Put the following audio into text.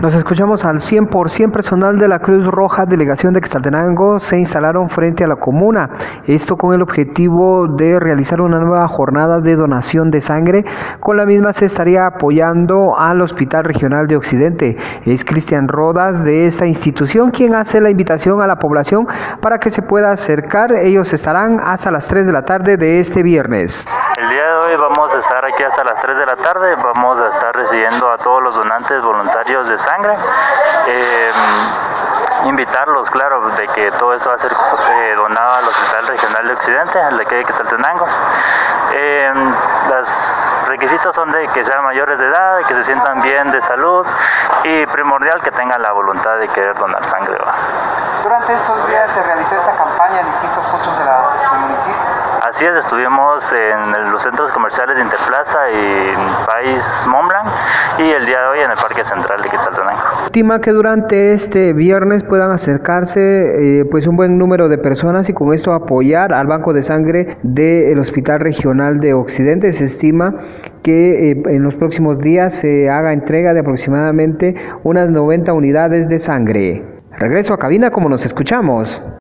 Nos escuchamos al 100% personal de la Cruz Roja Delegación de Quetzaltenango se instalaron frente a la comuna. Esto con el objetivo de realizar una nueva jornada de donación de sangre. Con la misma se estaría apoyando al Hospital Regional de Occidente. Es Cristian Rodas de esta institución quien hace la invitación a la población para que se pueda acercar. Ellos estarán hasta las 3 de la tarde de este viernes. El día de hoy vamos estar aquí hasta las 3 de la tarde. Vamos a estar recibiendo a todos los donantes voluntarios de sangre. Eh, invitarlos, claro, de que todo esto va a ser eh, donado al Hospital Regional de Occidente, al de aquí de Quetzaltenango. Eh, los requisitos son de que sean mayores de edad, que se sientan bien de salud y primordial que tengan la voluntad de querer donar sangre. ¿va? Durante estos días se realizó esta campaña en distintos puntos de la, del municipio. Así es, estuvimos en los centros comerciales de Interplaza y País Montblanc y el día de hoy en el Parque Central de Quetzaltenango. Estima que durante este viernes puedan acercarse eh, pues un buen número de personas y con esto apoyar al banco de sangre del Hospital Regional de Occidente. Se estima que eh, en los próximos días se haga entrega de aproximadamente unas 90 unidades de sangre. Regreso a cabina como nos escuchamos.